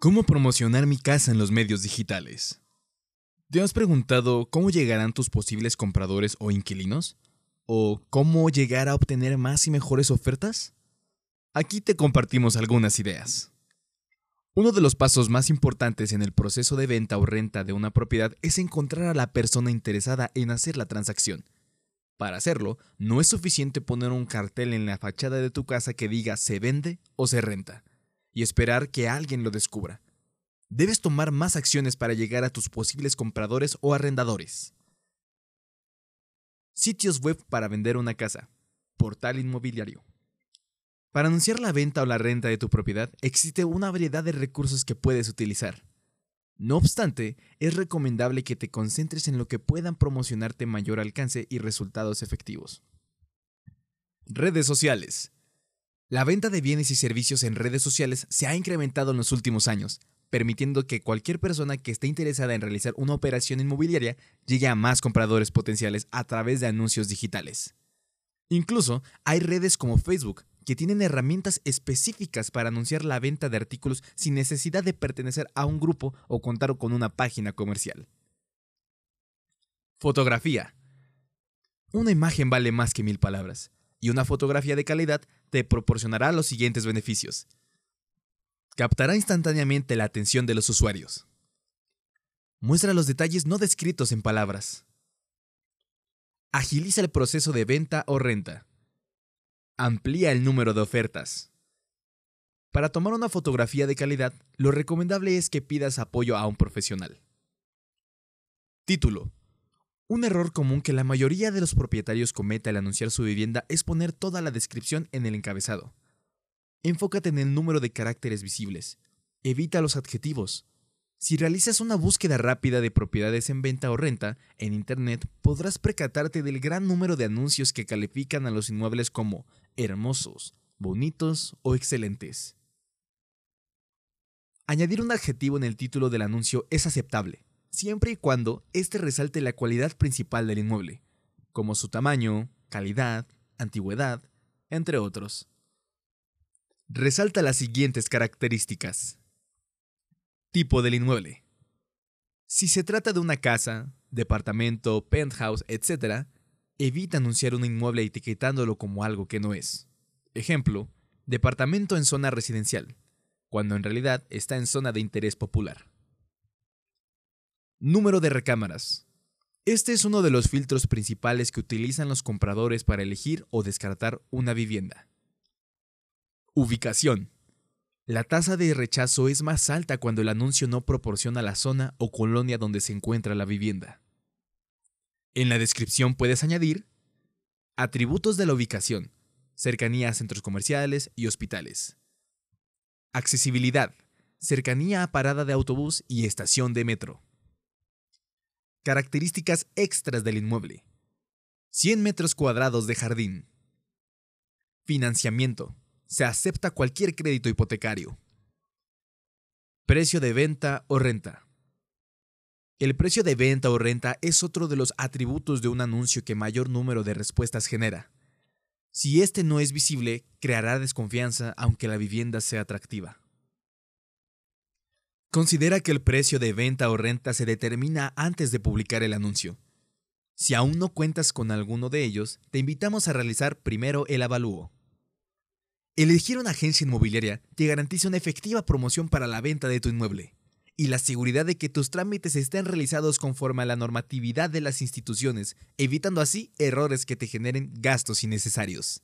¿Cómo promocionar mi casa en los medios digitales? ¿Te has preguntado cómo llegarán tus posibles compradores o inquilinos? ¿O cómo llegar a obtener más y mejores ofertas? Aquí te compartimos algunas ideas. Uno de los pasos más importantes en el proceso de venta o renta de una propiedad es encontrar a la persona interesada en hacer la transacción. Para hacerlo, no es suficiente poner un cartel en la fachada de tu casa que diga se vende o se renta y esperar que alguien lo descubra. Debes tomar más acciones para llegar a tus posibles compradores o arrendadores. Sitios web para vender una casa. Portal inmobiliario. Para anunciar la venta o la renta de tu propiedad existe una variedad de recursos que puedes utilizar. No obstante, es recomendable que te concentres en lo que puedan promocionarte mayor alcance y resultados efectivos. Redes sociales. La venta de bienes y servicios en redes sociales se ha incrementado en los últimos años, permitiendo que cualquier persona que esté interesada en realizar una operación inmobiliaria llegue a más compradores potenciales a través de anuncios digitales. Incluso hay redes como Facebook que tienen herramientas específicas para anunciar la venta de artículos sin necesidad de pertenecer a un grupo o contar con una página comercial. Fotografía. Una imagen vale más que mil palabras y una fotografía de calidad te proporcionará los siguientes beneficios. Captará instantáneamente la atención de los usuarios. Muestra los detalles no descritos en palabras. Agiliza el proceso de venta o renta. Amplía el número de ofertas. Para tomar una fotografía de calidad, lo recomendable es que pidas apoyo a un profesional. Título. Un error común que la mayoría de los propietarios comete al anunciar su vivienda es poner toda la descripción en el encabezado. Enfócate en el número de caracteres visibles. Evita los adjetivos. Si realizas una búsqueda rápida de propiedades en venta o renta en Internet, podrás percatarte del gran número de anuncios que califican a los inmuebles como hermosos, bonitos o excelentes. Añadir un adjetivo en el título del anuncio es aceptable siempre y cuando éste resalte la cualidad principal del inmueble, como su tamaño, calidad, antigüedad, entre otros. Resalta las siguientes características. Tipo del inmueble. Si se trata de una casa, departamento, penthouse, etc., evita anunciar un inmueble etiquetándolo como algo que no es. Ejemplo, departamento en zona residencial, cuando en realidad está en zona de interés popular. Número de recámaras. Este es uno de los filtros principales que utilizan los compradores para elegir o descartar una vivienda. Ubicación. La tasa de rechazo es más alta cuando el anuncio no proporciona la zona o colonia donde se encuentra la vivienda. En la descripción puedes añadir atributos de la ubicación, cercanía a centros comerciales y hospitales. Accesibilidad, cercanía a parada de autobús y estación de metro. Características extras del inmueble. 100 metros cuadrados de jardín. Financiamiento. Se acepta cualquier crédito hipotecario. Precio de venta o renta. El precio de venta o renta es otro de los atributos de un anuncio que mayor número de respuestas genera. Si este no es visible, creará desconfianza aunque la vivienda sea atractiva. Considera que el precio de venta o renta se determina antes de publicar el anuncio. Si aún no cuentas con alguno de ellos, te invitamos a realizar primero el avalúo. Elegir una agencia inmobiliaria te garantiza una efectiva promoción para la venta de tu inmueble y la seguridad de que tus trámites estén realizados conforme a la normatividad de las instituciones, evitando así errores que te generen gastos innecesarios.